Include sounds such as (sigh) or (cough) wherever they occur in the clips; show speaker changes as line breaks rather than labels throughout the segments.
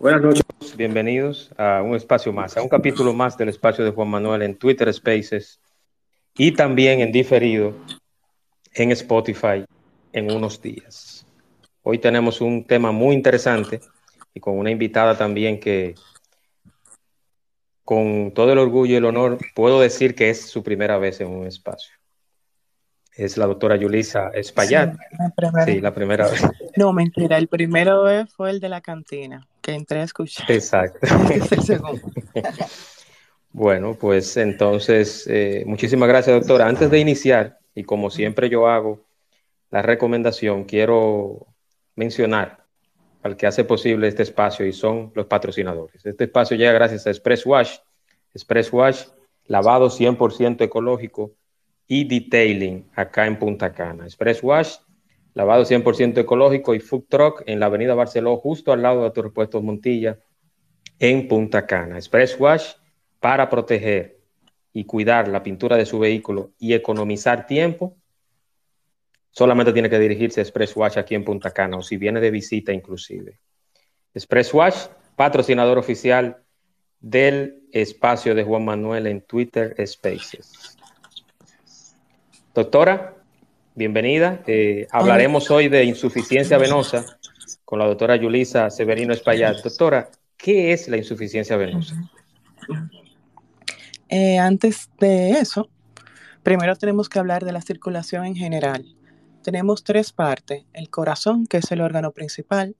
Buenas noches, bienvenidos a un espacio más, a un capítulo más del espacio de Juan Manuel en Twitter Spaces y también en diferido en Spotify en unos días. Hoy tenemos un tema muy interesante y con una invitada también que con todo el orgullo y el honor puedo decir que es su primera vez en un espacio. Es la doctora Yulisa Espaillat. Sí, la primera, vez.
No, mentira, el primero vez fue el de la cantina entré a escuchar.
Exacto. (laughs) (laughs) bueno, pues entonces, eh, muchísimas gracias, doctora. Antes de iniciar, y como siempre yo hago la recomendación, quiero mencionar al que hace posible este espacio y son los patrocinadores. Este espacio llega gracias a Express Wash. Express Wash, lavado 100% ecológico y detailing acá en Punta Cana. Express Wash lavado 100% ecológico y food truck en la avenida Barceló, justo al lado de tu repuesto Montilla, en Punta Cana. Express Wash para proteger y cuidar la pintura de su vehículo y economizar tiempo, solamente tiene que dirigirse a Express Wash aquí en Punta Cana o si viene de visita inclusive. Express Wash, patrocinador oficial del espacio de Juan Manuel en Twitter Spaces. Doctora, bienvenida. Eh, hablaremos hoy de insuficiencia venosa con la doctora Yulisa Severino Espaillat. Doctora, ¿qué es la insuficiencia venosa?
Eh, antes de eso, primero tenemos que hablar de la circulación en general. Tenemos tres partes, el corazón, que es el órgano principal,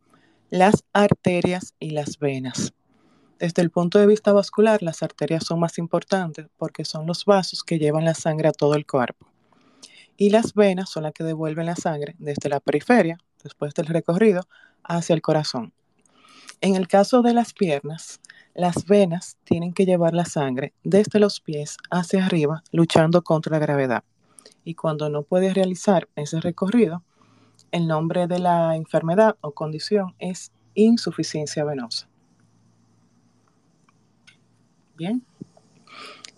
las arterias y las venas. Desde el punto de vista vascular, las arterias son más importantes porque son los vasos que llevan la sangre a todo el cuerpo y las venas son las que devuelven la sangre desde la periferia, después del recorrido, hacia el corazón. En el caso de las piernas, las venas tienen que llevar la sangre desde los pies hacia arriba, luchando contra la gravedad. Y cuando no puedes realizar ese recorrido, el nombre de la enfermedad o condición es insuficiencia venosa. Bien.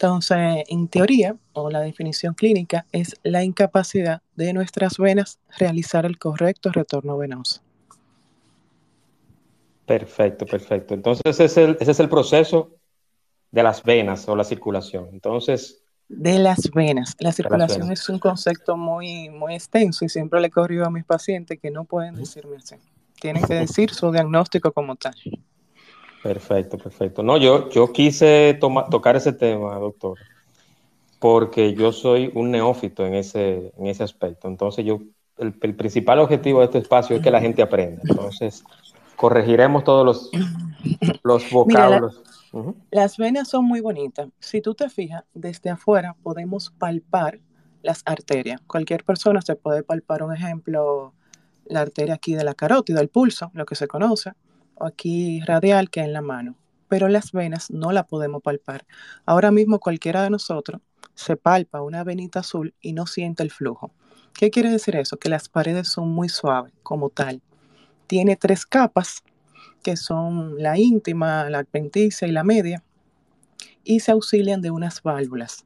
Entonces, en teoría, o la definición clínica, es la incapacidad de nuestras venas realizar el correcto retorno venoso.
Perfecto, perfecto. Entonces, ese es el, ese es el proceso de las venas o la circulación. Entonces...
De las venas. La circulación es un concepto muy, muy extenso y siempre le corrido a mis pacientes que no pueden decirme así. Tienen que decir su diagnóstico como tal.
Perfecto, perfecto. No, yo, yo quise tocar ese tema, doctor, porque yo soy un neófito en ese, en ese aspecto. Entonces, yo, el, principal objetivo de este espacio es que la gente aprenda. Entonces, corregiremos todos los, los vocablos.
Las venas son muy bonitas. Si tú te fijas, desde afuera podemos palpar las arterias. Cualquier persona se puede palpar, un ejemplo, la arteria aquí de la carótida, el pulso, lo que se conoce aquí radial que en la mano, pero las venas no la podemos palpar. Ahora mismo cualquiera de nosotros se palpa una venita azul y no siente el flujo. ¿Qué quiere decir eso? Que las paredes son muy suaves como tal. Tiene tres capas que son la íntima, la adventicia y la media y se auxilian de unas válvulas.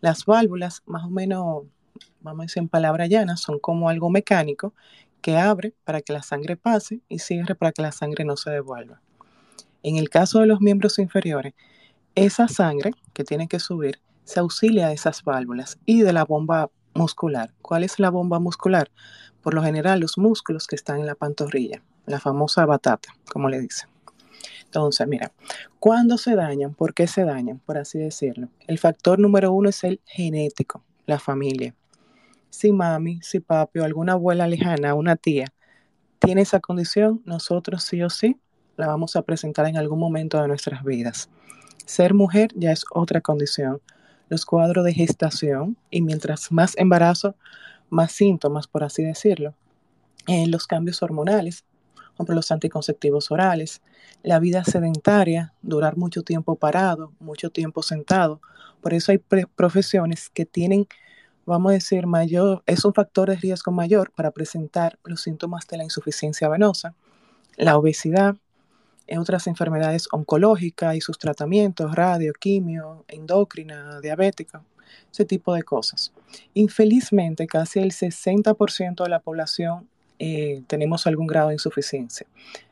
Las válvulas, más o menos, vamos a decir en palabras llanas, son como algo mecánico que abre para que la sangre pase y cierre para que la sangre no se devuelva. En el caso de los miembros inferiores, esa sangre que tiene que subir se auxilia de esas válvulas y de la bomba muscular. ¿Cuál es la bomba muscular? Por lo general, los músculos que están en la pantorrilla, la famosa batata, como le dicen. Entonces, mira, ¿cuándo se dañan? ¿Por qué se dañan? Por así decirlo. El factor número uno es el genético, la familia si mami, si papi o alguna abuela lejana, una tía, tiene esa condición, nosotros sí o sí la vamos a presentar en algún momento de nuestras vidas. Ser mujer ya es otra condición. Los cuadros de gestación y mientras más embarazo, más síntomas, por así decirlo. Eh, los cambios hormonales ejemplo, los anticonceptivos orales, la vida sedentaria, durar mucho tiempo parado, mucho tiempo sentado. Por eso hay profesiones que tienen, vamos a decir, mayor, es un factor de riesgo mayor para presentar los síntomas de la insuficiencia venosa, la obesidad, otras enfermedades oncológicas y sus tratamientos, radio, quimio, endocrina, diabética, ese tipo de cosas. Infelizmente, casi el 60% de la población eh, tenemos algún grado de insuficiencia.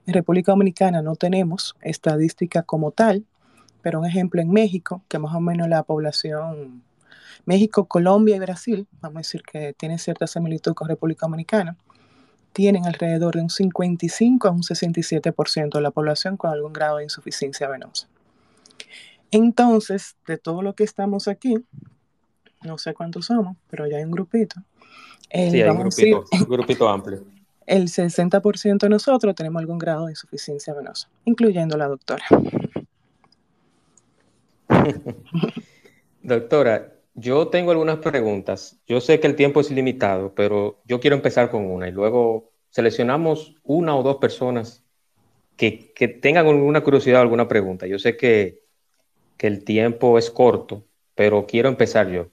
En República Dominicana no tenemos estadística como tal, pero un ejemplo en México, que más o menos la población, México, Colombia y Brasil, vamos a decir que tienen cierta similitud con República Dominicana, tienen alrededor de un 55 a un 67% de la población con algún grado de insuficiencia venosa. Entonces, de todo lo que estamos aquí, no sé cuántos somos, pero ya hay un grupito.
sí, hay un grupito, un grupito amplio.
El 60% de nosotros tenemos algún grado de insuficiencia venosa, incluyendo la doctora. (laughs)
doctora, yo tengo algunas preguntas. Yo sé que el tiempo es limitado, pero yo quiero empezar con una y luego seleccionamos una o dos personas que, tengan alguna curiosidad o alguna pregunta. Yo sé que, el tiempo es corto, pero quiero empezar yo.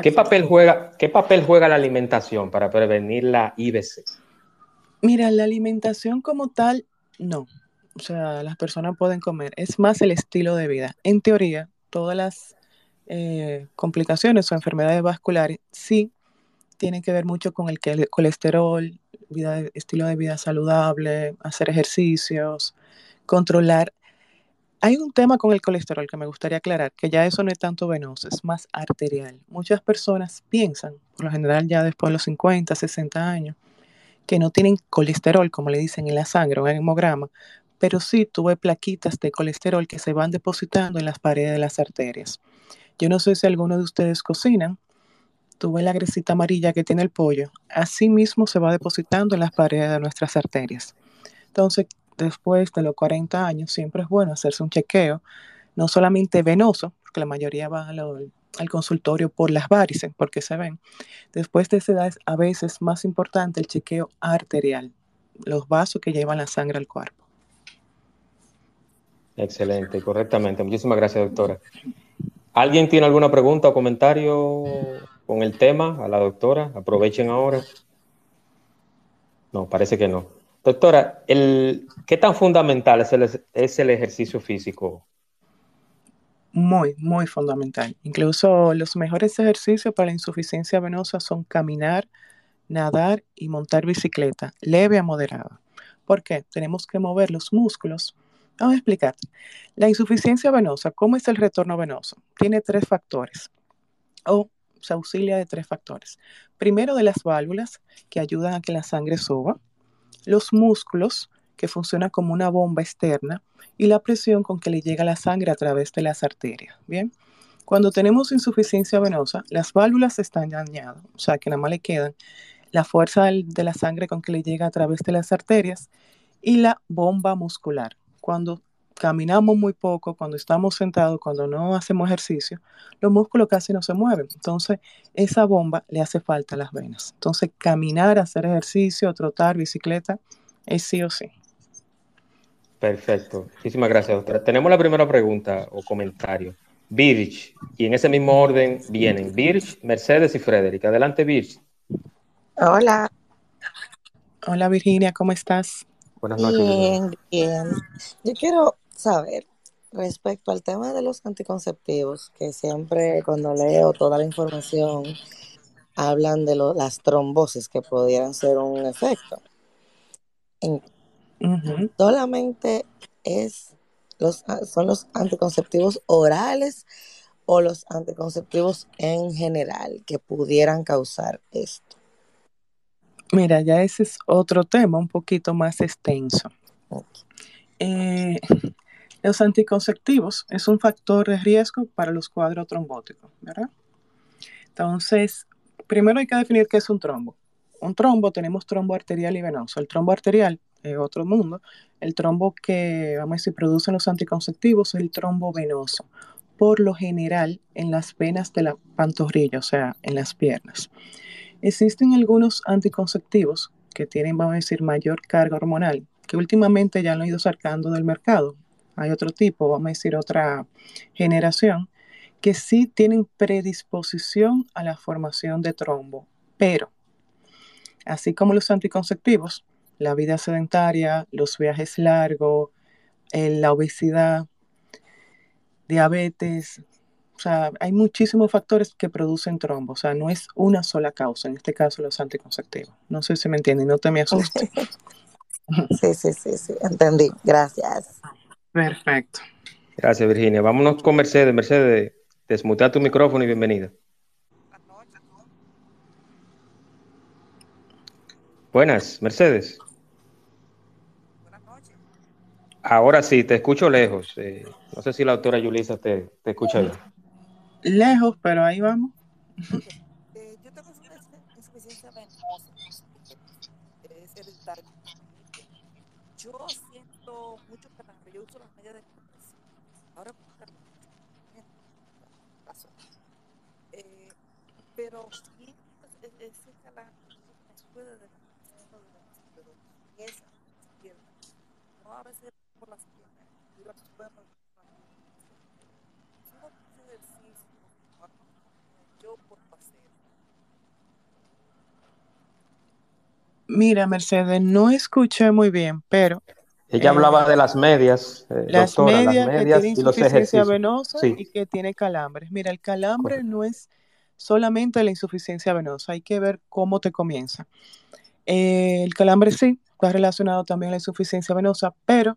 ¿Qué papel, juega, ¿Qué papel juega la alimentación para prevenir la IBC?
Mira, la alimentación como tal, no. O sea, las personas pueden comer. Es más el estilo de vida. En teoría, todas las eh, complicaciones o enfermedades vasculares sí tienen que ver mucho con el colesterol, vida, estilo de vida saludable, hacer ejercicios, controlar. Hay un tema con el colesterol que me gustaría aclarar, que ya eso no es tanto venoso, es más arterial. Muchas personas piensan, por lo general ya después de los 50, 60 años, que no tienen colesterol, como le dicen en la sangre o en el hemograma, pero sí tuve plaquitas de colesterol que se van depositando en las paredes de las arterias. Yo no sé si alguno de ustedes cocinan, tuve la gresita amarilla que tiene el pollo, así mismo se va depositando en las paredes de nuestras arterias. Entonces, después de los 40 años, siempre es bueno hacerse un chequeo, no solamente venoso, porque la mayoría va al consultorio por las varices, porque se ven. Después de esa edad es a veces más importante el chequeo arterial, los vasos que llevan la sangre al cuerpo.
Excelente, correctamente. Muchísimas gracias, doctora. ¿Alguien tiene alguna pregunta o comentario con el tema a la doctora? Aprovechen ahora. No, parece que no. Doctora, ¿qué tan fundamental es el, es el ejercicio físico?
Muy, muy fundamental. Incluso los mejores ejercicios para la insuficiencia venosa son caminar, nadar y montar bicicleta, leve a moderada. ¿Por qué? Tenemos que mover los músculos Vamos a explicar. La insuficiencia venosa, ¿cómo es el retorno venoso? Tiene tres factores o se auxilia de tres factores. Primero de las válvulas que ayudan a que la sangre suba, los músculos que funcionan como una bomba externa y la presión con que le llega la sangre a través de las arterias. Bien, cuando tenemos insuficiencia venosa, las válvulas están dañadas, o sea que nada más le quedan la fuerza de la sangre con que le llega a través de las arterias y la bomba muscular cuando caminamos muy poco, cuando estamos sentados, cuando no hacemos ejercicio, los músculos casi no se mueven. Entonces, esa bomba le hace falta a las venas. Entonces, caminar, hacer ejercicio, trotar, bicicleta, es sí o sí.
Perfecto. Muchísimas gracias, doctora. Tenemos la primera pregunta o comentario. Birch, y en ese mismo orden vienen Birch, Mercedes y Frederick. Adelante, Birch.
Hola.
Hola, Virginia, ¿cómo estás?
Buenas noches. Bien, bien. Yo quiero saber respecto al tema de los anticonceptivos, que siempre cuando leo toda la información hablan de las trombosis que pudieran ser un efecto. Solamente es los, son los anticonceptivos orales o los anticonceptivos en general que pudieran causar esto.
Mira, ya ese es otro tema un poquito más extenso. Eh, los anticonceptivos es un factor de riesgo para los cuadros trombóticos, ¿verdad? Entonces, primero hay que definir qué es un trombo. Un trombo, tenemos trombo arterial y venoso. El trombo arterial es otro mundo. El trombo que, vamos a decir, producen los anticonceptivos es el trombo venoso. Por lo general, en las venas de la pantorrilla, o sea, en las piernas. Existen algunos anticonceptivos que tienen, vamos a decir, mayor carga hormonal, que últimamente ya lo han ido sacando del mercado. Hay otro tipo, vamos a decir otra generación, que sí tienen predisposición a la formación de trombo, pero así como los anticonceptivos, la vida sedentaria, los viajes largos, la obesidad, diabetes, sea, hay muchísimos factores que producen trombo, o sea, no es una sola causa, en este caso los anticonceptivos. No sé si me entienden, no te me asustes. (laughs)
Sí, sí, sí, sí, entendí. Gracias.
Perfecto.
Gracias, Virginia. Vámonos con Mercedes. Mercedes, desmutea tu micrófono y bienvenida. Buenas, Mercedes. Buenas noches. Ahora sí, te escucho lejos. Eh, no sé si la doctora Yulisa te, te escucha bien.
Lejos, pero ahí vamos.
Eh, yo tengo una. Es. Yo siento mucho. Yo uso las medias de compresión. Ahora. Eh, pero si ese calambre me puede de pero esa izquierda. No a veces por las piernas.
Mira, Mercedes, no escuché muy bien, pero...
Ella hablaba de las medias,
eh, las, medias que tiene insuficiencia venosa y que tiene calambres. Mira, el calambre no es solamente la insuficiencia venosa, hay que ver cómo te comienza. Eh, el calambre sí, está relacionado también a la insuficiencia venosa, pero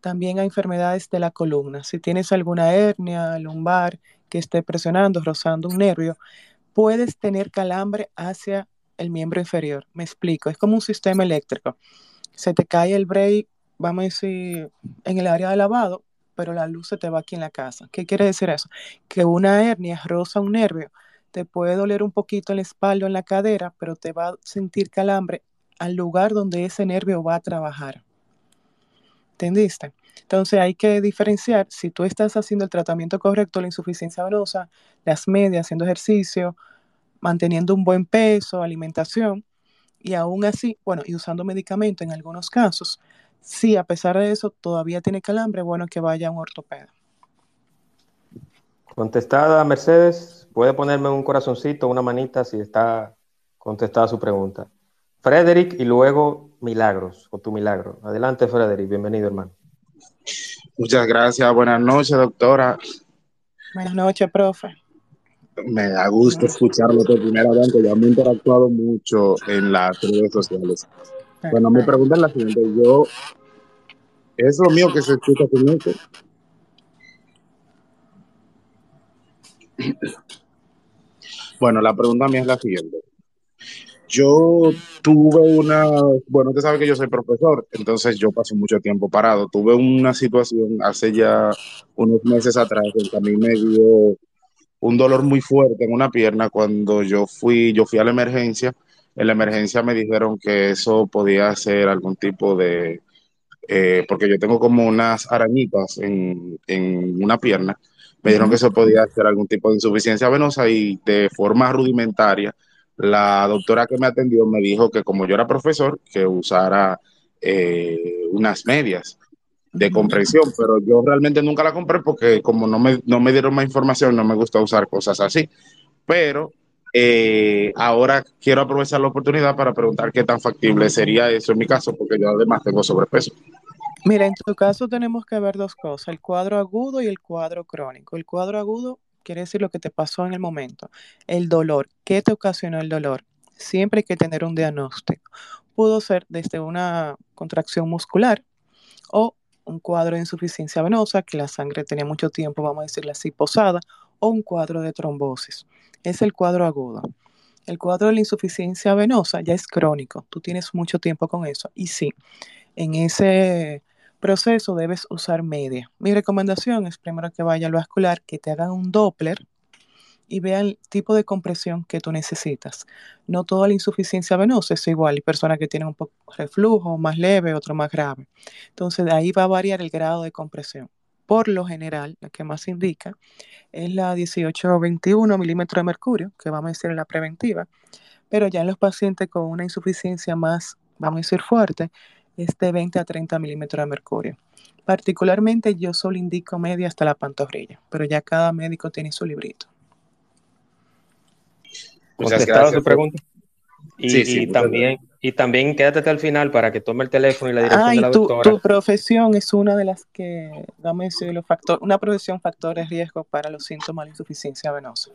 también a enfermedades de la columna. Si tienes alguna hernia lumbar que esté presionando, rozando un nervio, puedes tener calambre hacia el miembro inferior. Me explico, es como un sistema eléctrico. Se te cae el break, vamos a decir, en el área de lavado, pero la luz se te va aquí en la casa. ¿Qué quiere decir eso? Que una hernia roza un nervio, te puede doler un poquito en la espalda en la cadera, pero te va a sentir calambre al lugar donde ese nervio va a trabajar. ¿Entendiste? Entonces hay que diferenciar si tú estás haciendo el tratamiento correcto, la insuficiencia venosa, las medias, haciendo ejercicio, manteniendo un buen peso, alimentación, y aún así, bueno, y usando medicamento en algunos casos, si a pesar de eso todavía tiene calambre, bueno, que vaya a un ortopeda.
Contestada, Mercedes, puede ponerme un corazoncito, una manita si está contestada su pregunta. Frederick y luego Milagros, o tu milagro. Adelante, Frederick, bienvenido, hermano.
Muchas gracias, buenas noches, doctora.
Buenas noches, profe
me da gusto escucharlo por primera vez, que ya me he interactuado mucho en las redes sociales. Bueno, mi pregunta es la siguiente. Yo, ¿es lo mío que se escucha con esto? Bueno, la pregunta mía es la siguiente. Yo tuve una, bueno, usted sabe que yo soy profesor, entonces yo paso mucho tiempo parado. Tuve una situación hace ya unos meses atrás en que a mí me dio un dolor muy fuerte en una pierna cuando yo fui, yo fui a la emergencia. En la emergencia me dijeron que eso podía ser algún tipo de, eh, porque yo tengo como unas arañitas en, en una pierna. Me dijeron que eso podía ser algún tipo de insuficiencia venosa y de forma rudimentaria, la doctora que me atendió me dijo que como yo era profesor, que usara eh, unas medias de comprensión, pero yo realmente nunca la compré porque como no me, no me dieron más información, no me gusta usar cosas así. Pero eh, ahora quiero aprovechar la oportunidad para preguntar qué tan factible sería eso en mi caso, porque yo además tengo sobrepeso.
Mira, en tu caso tenemos que ver dos cosas, el cuadro agudo y el cuadro crónico. El cuadro agudo quiere decir lo que te pasó en el momento. El dolor, ¿qué te ocasionó el dolor? Siempre hay que tener un diagnóstico. Pudo ser desde una contracción muscular o un cuadro de insuficiencia venosa, que la sangre tenía mucho tiempo, vamos a decirle así, posada, o un cuadro de trombosis. Es el cuadro agudo. El cuadro de la insuficiencia venosa ya es crónico, tú tienes mucho tiempo con eso. Y sí, en ese proceso debes usar media. Mi recomendación es primero que vaya al vascular, que te hagan un Doppler y vean el tipo de compresión que tú necesitas. No toda la insuficiencia venosa es igual. Hay personas que tienen un poco reflujo más leve, otro más grave. Entonces, de ahí va a variar el grado de compresión. Por lo general, la que más indica es la 18 o 21 milímetros de mercurio, que vamos a decir en la preventiva, pero ya en los pacientes con una insuficiencia más, vamos a decir, fuerte, es de 20 a 30 milímetros de mercurio. Particularmente yo solo indico media hasta la pantorrilla, pero ya cada médico tiene su librito.
Contestado su pregunta. Y, sí, sí, y también, y también quédate hasta el final para que tome el teléfono y la dirección
ah,
de la
tu,
doctora.
tu profesión es una de las que, vamos a decir, los factor, una profesión factor de riesgo para los síntomas de insuficiencia venosa.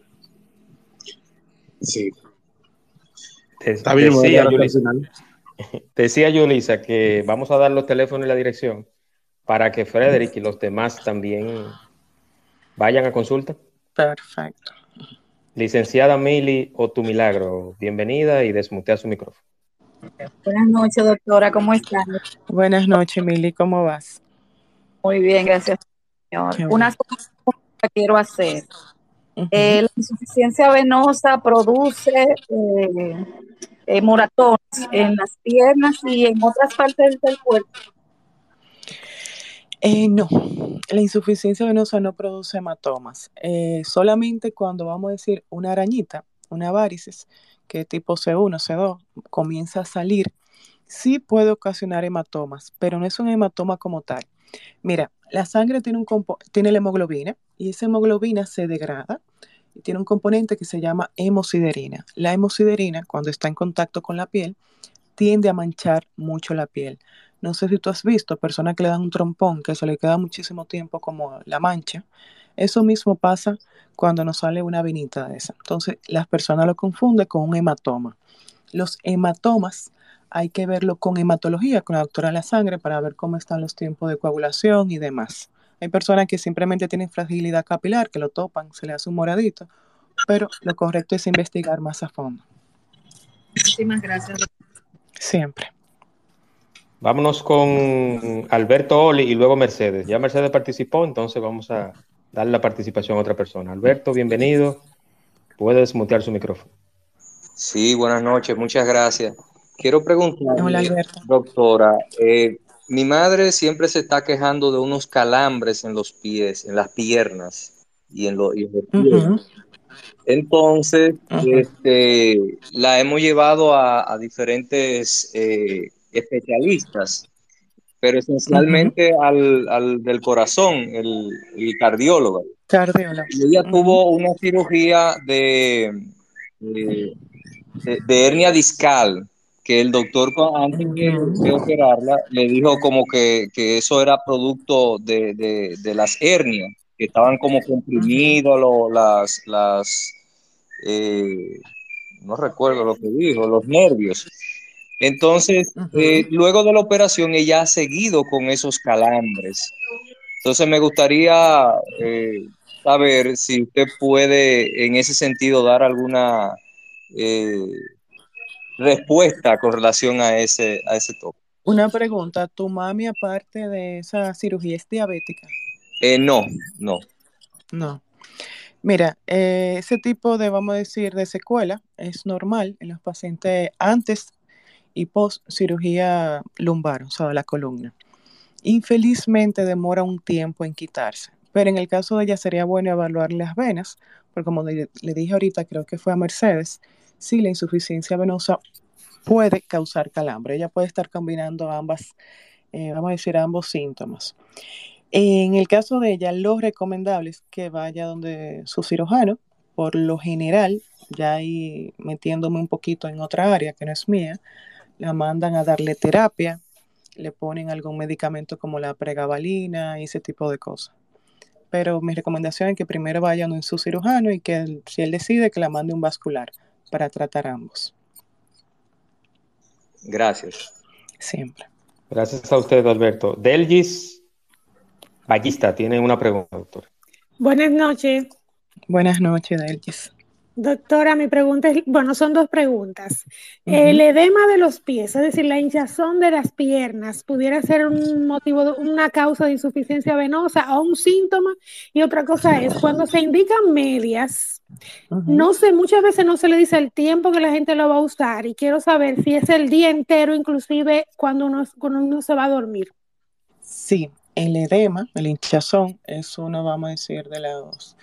Sí.
Te-
Está bien,
decía, Yulisa, (laughs) decía Yulisa que vamos a dar los teléfonos y la dirección para que Frederick y los demás también vayan a consulta.
Perfecto.
Licenciada Mili o tu milagro, bienvenida y desmutea su micrófono.
Buenas noches, doctora, ¿cómo están?
Buenas noches, Mili, ¿cómo vas?
Muy bien, gracias, señor. Una
bueno.
cosa que quiero hacer. Eh, la insuficiencia venosa produce eh, eh, moratones en las piernas y en otras partes del cuerpo.
Eh, no, la insuficiencia venosa no produce hematomas. Eh, solamente cuando vamos a decir una arañita, una varices, que tipo C1, C2, comienza a salir, sí puede ocasionar hematomas, pero no es un hematoma como tal. Mira, la sangre tiene, un tiene la hemoglobina y esa hemoglobina se degrada y tiene un componente que se llama hemosiderina. La hemosiderina, cuando está en contacto con la piel, tiende a manchar mucho la piel. No sé si tú has visto personas que le dan un trompón que se le queda muchísimo tiempo como la mancha. Eso mismo pasa cuando nos sale una venita de esa. Entonces, las personas lo confunden con un hematoma. Los hematomas hay que verlo con hematología, con la doctora de la sangre, para ver cómo están los tiempos de coagulación y demás. Hay personas que simplemente tienen fragilidad capilar, que lo topan, se le hace un moradito, pero lo correcto es investigar más a fondo.
Muchísimas gracias.
Siempre.
Vámonos con Alberto Oli y luego Mercedes. Ya Mercedes participó, entonces vamos a darle la participación a otra persona. Alberto, bienvenido. Puedes mutear su micrófono.
Sí, buenas noches, muchas gracias. Quiero preguntarle, doctora, eh, mi madre siempre se está quejando de unos calambres en los pies, en las piernas y en, lo- y en los pies. Entonces, este, la hemos llevado a, a diferentes eh, especialistas, pero esencialmente al, al del corazón, el, el cardiólogo.
Cardiólogo.
Y ella tuvo una cirugía de, de, de- de hernia discal, que el doctor antes de, operarla le dijo como que, que eso era producto de, de- de las hernias, que estaban como comprimidos lo- las, las eh, no recuerdo lo que dijo, los nervios. Entonces, eh, luego de la operación, ella ha seguido con esos calambres. Entonces, me gustaría eh, saber si usted puede, en ese sentido, dar alguna eh, respuesta con relación a ese, a ese toque.
Una pregunta, ¿tu mami aparte de esa cirugía es diabética?
Eh, no, no.
No. Mira, eh, ese tipo de, vamos a decir, de secuela es normal en los pacientes antes y post cirugía lumbar, o sea, la columna. Infelizmente demora un tiempo en quitarse, pero en el caso de ella sería bueno evaluar las venas, porque como le, le dije ahorita, creo que fue a Mercedes, si la insuficiencia venosa puede causar calambre. Ella puede estar combinando ambas, eh, vamos a decir, ambos síntomas. En el caso de ella, lo recomendable es que vaya donde su cirujano. Por lo general, ya ahí metiéndome un poquito en otra área que no es mía, la mandan a darle terapia, le ponen algún medicamento como la pregabalina y ese tipo de cosas. Pero mi recomendación es que primero vaya donde su cirujano y que él- si él decide que la mande un vascular para tratar ambos,
Gracias.
siempre.
Gracias a usted, Alberto. Delgis Ballista tiene una pregunta, doctor.
Buenas noches,
Buenas noches, Delgis.
Doctora. Mi pregunta es, bueno, son dos preguntas. El edema de los pies, es decir, la hinchazón de las piernas, pudiera ser un motivo, de- una causa de insuficiencia venosa o un síntoma. Y otra cosa es, cuando se indican medias, no sé, muchas veces no se le dice el tiempo que la gente lo va a usar y quiero saber si es el día entero, inclusive cuando uno, cuando uno se va a dormir.
Sí, el edema, el hinchazón, es uno, vamos a decir, de los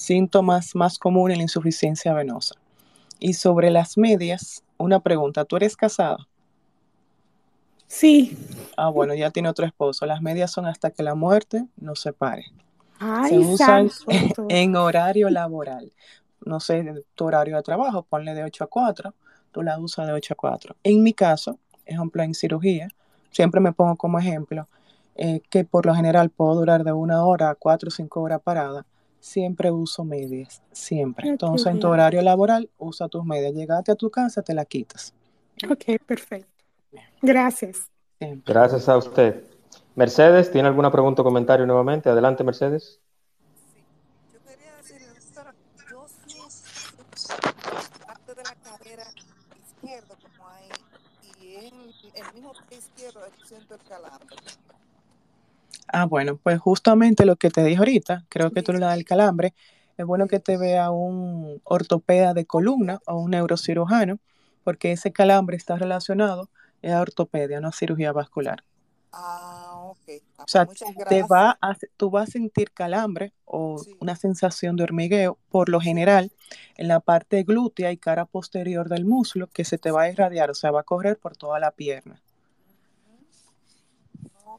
síntomas más comunes en la insuficiencia venosa. Y sobre las medias, una pregunta, ¿tú eres casada?
Sí.
Ah, bueno, ya tiene otro esposo. Las medias son hasta que la muerte nos separe. Se
Ay,
usan
santo, doctor. (laughs)
en horario laboral. No sé, tu horario de trabajo, ponle de 8 a 4, tú la usas de 8 a 4. En mi caso, ejemplo, en cirugía, siempre me pongo como ejemplo eh, que por lo general puedo durar de una hora a 4 o 5 horas parada. Siempre uso medias, siempre. Entonces, en tu horario laboral, usa tus medias. Llegaste a tu casa, te la quitas.
Ok, perfecto. Gracias.
Siempre.
Gracias a usted. Mercedes, ¿tiene alguna pregunta o comentario nuevamente? Adelante, Mercedes.
Sí, yo quería decirle, doctora, yo siento parte de la cadera izquierda como ahí y en el mismo pie izquierdo siento el calambre.
Ah, bueno, pues justamente lo que te dije ahorita, creo que tú le das el calambre, es bueno que te vea un ortopeda de columna o un neurocirujano, porque ese calambre está relacionado a ortopedia, no a cirugía vascular.
Ah, ok. Ah,
O sea, te va a, tú vas a sentir calambre o
Sí,
una sensación de hormigueo, por lo general, en la parte glútea y cara posterior del muslo, que se te va a irradiar, o sea, va a correr por toda la pierna.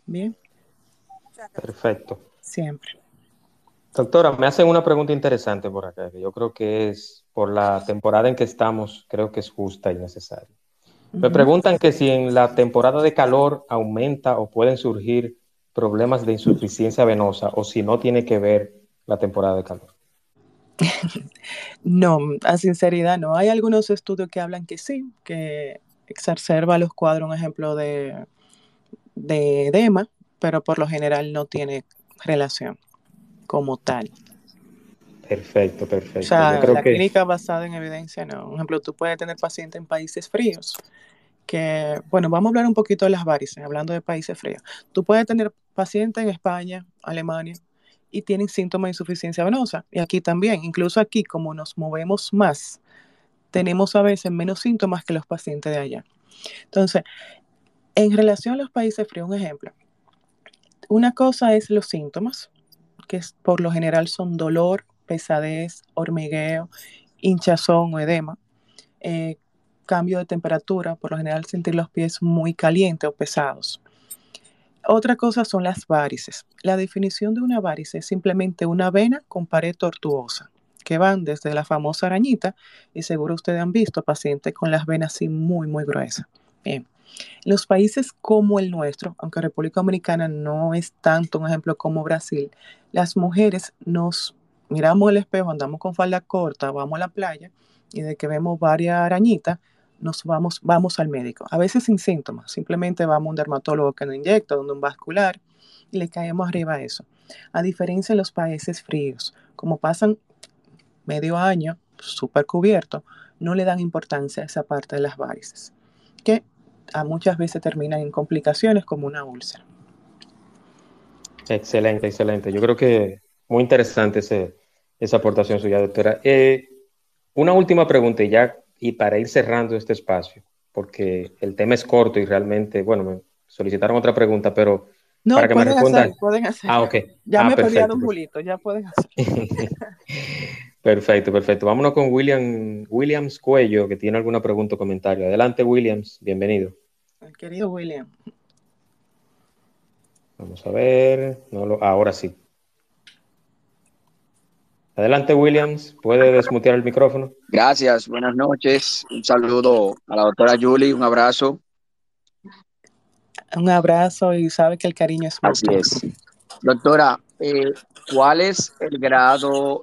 Bien.
Perfecto.
siempre.
Doctora, me hacen una pregunta interesante por acá, que yo creo que es, por la temporada en que estamos, creo que es justa y necesaria. Me preguntan que si en la temporada de calor aumenta o pueden surgir problemas de insuficiencia venosa o si no tiene que ver la temporada de calor. (laughs)
No, a sinceridad no. Hay algunos estudios que hablan que sí, que exacerba los cuadros, un ejemplo de, de edema, pero por lo general no tiene relación como tal.
Perfecto,
O
perfecto. Yo
sea,
creo
la
que
clínica basada en evidencia no. Un ejemplo, tú puedes tener pacientes en países fríos, que, bueno, vamos a hablar un poquito de las varices, hablando de países fríos. Tú puedes tener pacientes en España, Alemania, y tienen síntomas de insuficiencia venosa. Y aquí también, incluso aquí, como nos movemos más, tenemos a veces menos síntomas que los pacientes de allá. Entonces, en relación a los países fríos, un ejemplo. Una cosa es los síntomas, que por lo general son dolor, pesadez, hormigueo, hinchazón o edema. Eh, cambio de temperatura, por lo general sentir los pies muy calientes o pesados. Otra cosa son las varices. La definición de una varice es simplemente una vena con pared tortuosa, que van desde la famosa arañita, y seguro ustedes han visto pacientes con las venas así muy, muy gruesas. Bien. Los países como el nuestro, aunque República Dominicana no es tanto un ejemplo como Brasil, las mujeres nos miramos el espejo, andamos con falda corta, vamos a la playa y de que vemos varias arañitas, nos vamos, vamos al médico. A veces sin síntomas, simplemente vamos a un dermatólogo que nos inyecta, donde un vascular, y le caemos arriba a eso. A diferencia de los países fríos, como pasan medio año súper cubierto, no le dan importancia a esa parte de las varices, que a muchas veces terminan en complicaciones como una úlcera.
excelente, excelente. Yo creo que muy interesante ese, esa aportación suya, doctora. Eh, una última pregunta y ya, y para ir cerrando este espacio, porque el tema es corto y realmente, bueno, me solicitaron otra pregunta, pero
No,
para que me
pueden
respondan.
hacer, pueden hacer.
Ah, ok.
Ya
Ah,
me
perfecto.
Don Julito, ya pueden hacer. (laughs)
Perfecto, perfecto. Vámonos con William, Williams Cuello, que tiene alguna pregunta o comentario. Adelante, Williams, bienvenido.
Querido William.
Vamos a ver. No lo, ahora sí. Adelante, Williams. ¿Puede desmutear el micrófono?
Gracias, buenas noches. Un saludo a la doctora Julie, un abrazo.
Un abrazo y sabe que el cariño es
Así
mutuo.
es. Doctora, eh, ¿cuál es el grado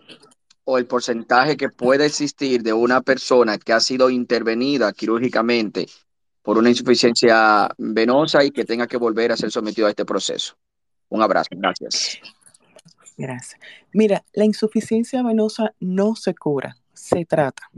o el porcentaje que puede existir de una persona que ha sido intervenida quirúrgicamente por una insuficiencia venosa y que tenga que volver a ser sometido a este proceso? Un abrazo, gracias.
Gracias. Mira, la insuficiencia venosa no se cura, se trata.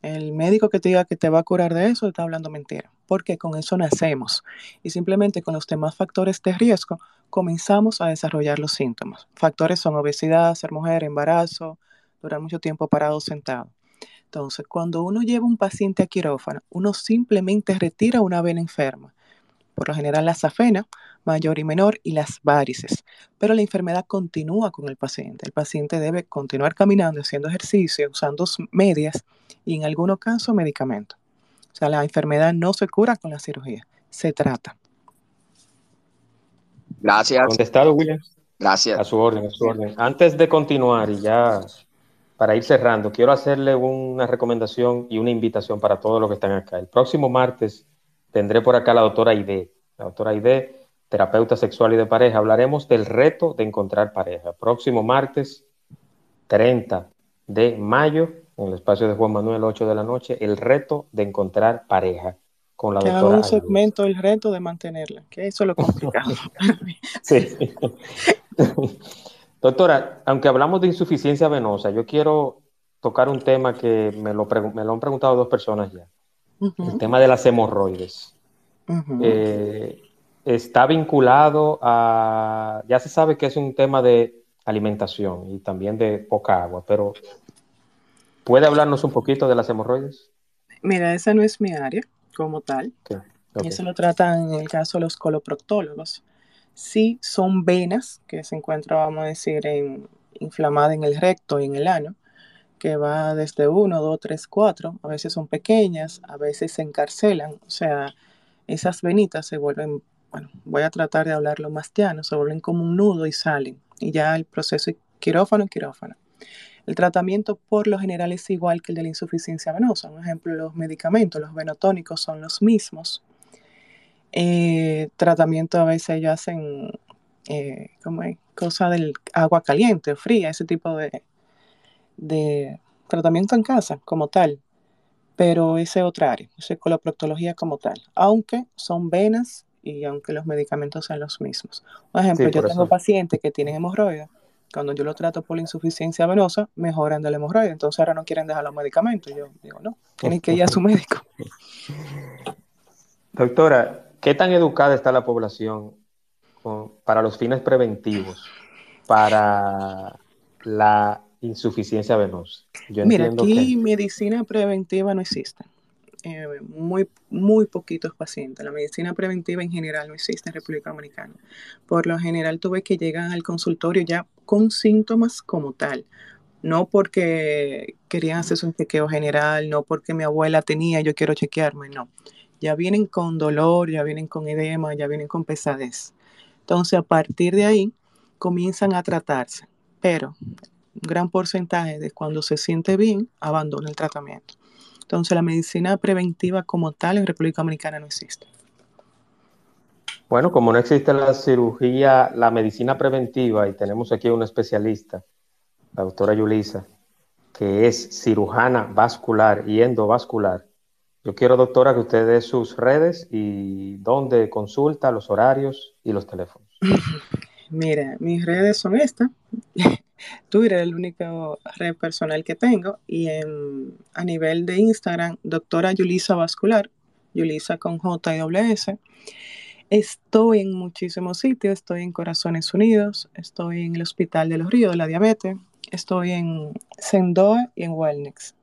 El médico que te diga que te va a curar de eso está hablando mentira, porque con eso nacemos y simplemente con los demás factores de riesgo comenzamos a desarrollar los síntomas. Factores son obesidad, ser mujer, embarazo, durar mucho tiempo parado sentado. Entonces, cuando uno lleva un paciente a quirófano, uno simplemente retira una vena enferma, por lo general la safena, mayor y menor, y las varices. Pero la enfermedad continúa con el paciente. El paciente debe continuar caminando, haciendo ejercicio, usando medias y en algunos casos medicamentos. O sea, la enfermedad no se cura con la cirugía, se trata.
Gracias.
Contestado, William.
Gracias.
A su orden, a su orden. Antes de continuar y ya para ir cerrando, quiero hacerle una recomendación y una invitación para todos los que están acá. El próximo martes tendré por acá a la doctora Aide. La doctora Aide, terapeuta sexual y de pareja. Hablaremos del reto de encontrar pareja. Próximo martes 30 de mayo, en el espacio de Juan Manuel, 8 de la noche, el reto de encontrar pareja con la
Que haga
doctora
un
Aide.
segmento el reto de mantenerla, que eso es lo complicado. (laughs)
Sí. (laughs) Doctora, aunque hablamos de insuficiencia venosa, yo quiero tocar un tema que me lo, me lo han preguntado dos personas ya. El tema de las hemorroides. Eh, está vinculado a, ya se sabe que es un tema de alimentación y también de poca agua, pero ¿puede hablarnos un poquito de las hemorroides?
Mira, esa no es mi área como tal.
Ok, ok.
Eso lo tratan en el caso de los coloproctólogos. Sí son venas que se encuentran, vamos a decir, en, en el recto y en el ano, que va desde 1, 2, 3, 4. A veces son pequeñas, a veces se encarcelan. O sea, esas venitas se vuelven, bueno, voy a tratar de hablarlo más llano, se vuelven como un nudo y salen. Y ya el proceso es quirófano, quirófano. El tratamiento por lo general es igual que el de la insuficiencia venosa. Un ejemplo, los medicamentos, los venotónicos son los mismos. Eh, tratamiento a veces ellos hacen eh, como es? cosa del agua caliente o fría, ese tipo de, de tratamiento en casa como tal. Pero ese es otra área, es coloproctología como tal. Aunque son venas y aunque los medicamentos sean los mismos. Por ejemplo,
Sí,
yo tengo
eso.
pacientes que tienen hemorroides. Cuando yo lo trato por la insuficiencia venosa, mejoran de la hemorroide. Entonces ahora no quieren dejar los medicamentos. Yo digo, no, tienen que ir a su (laughs) médico.
Doctora, ¿qué tan educada está la población con- para los fines preventivos para la insuficiencia venosa? Yo
Mira, aquí
que
medicina preventiva no existe. Eh, muy, muy poquitos pacientes. La medicina preventiva en general no existe en República Dominicana. Por lo general, tú ves que llegan al consultorio ya con síntomas como tal. No porque querían hacerse un chequeo general, no porque mi abuela tenía, yo quiero chequearme, no. Ya vienen con dolor, ya vienen con edema, ya vienen con pesadez. Entonces, a partir de ahí, comienzan a tratarse. Pero un gran porcentaje de cuando se siente bien, abandona el tratamiento. Entonces, la medicina preventiva como tal en República Dominicana no existe.
Bueno, como no existe la cirugía, la medicina preventiva, y tenemos aquí una especialista, la doctora Yulisa, que es cirujana vascular y endovascular. Yo quiero, doctora, que usted dé sus redes y dónde consulta, los horarios y los teléfonos. (laughs)
Mira, mis redes son estas. (laughs) Twitter es el único red personal que tengo. Y en- a nivel de Instagram, doctora Yulisa Vascular, Yulisa con J S. Estoy en muchísimos sitios. Estoy en Corazones Unidos, estoy en el Hospital de los Ríos de la Diabetes, estoy en Sendoa y en Wellnex.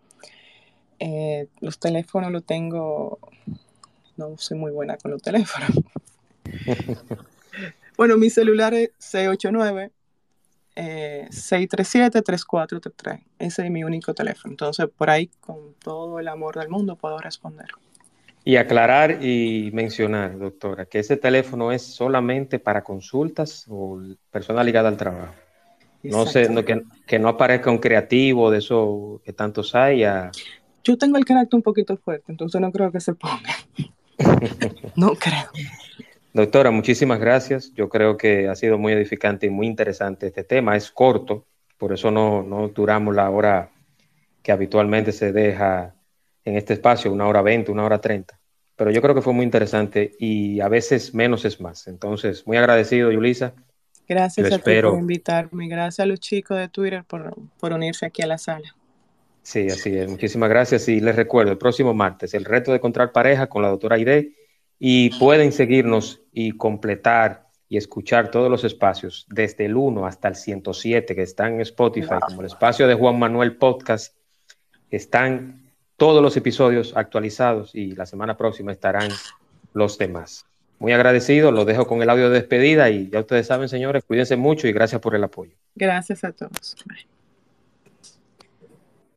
Eh, los teléfonos los tengo, no soy muy buena con los teléfonos. (laughs) Bueno, mi celular es 689 eh, 637-3433. Ese es mi único teléfono. Entonces, por ahí, con todo el amor del mundo, puedo responder.
Y aclarar y mencionar, doctora, que ese teléfono es solamente para consultas o personas ligadas al trabajo. No sé, no, que, que no aparezca un creativo de eso que tantos hay. a-
Yo tengo el carácter un poquito fuerte, entonces no creo que se ponga. (laughs) no creo.
Doctora, muchísimas gracias. Yo creo que ha sido muy edificante y muy interesante este tema. Es corto, por eso no, no duramos la hora que habitualmente se deja en este espacio, una hora veinte, una hora treinta. Pero yo creo que fue muy interesante y a veces menos es más. Entonces, muy agradecido, Yulisa.
Gracias
Yo
a ti por invitarme. Gracias a los chicos de Twitter por, por unirse aquí a la sala.
Sí, así es. Muchísimas gracias. Y les recuerdo, el próximo martes, el reto de encontrar pareja con la doctora Aide. Y pueden seguirnos y completar y escuchar todos los espacios, desde el 1 hasta el 107, que están en Spotify, como el espacio de Juan Manuel Podcast. Están todos los episodios actualizados y la semana próxima estarán los demás. Muy agradecido, los dejo con el audio de despedida y ya ustedes saben, señores, cuídense mucho y gracias por el apoyo.
Gracias a todos. Bye.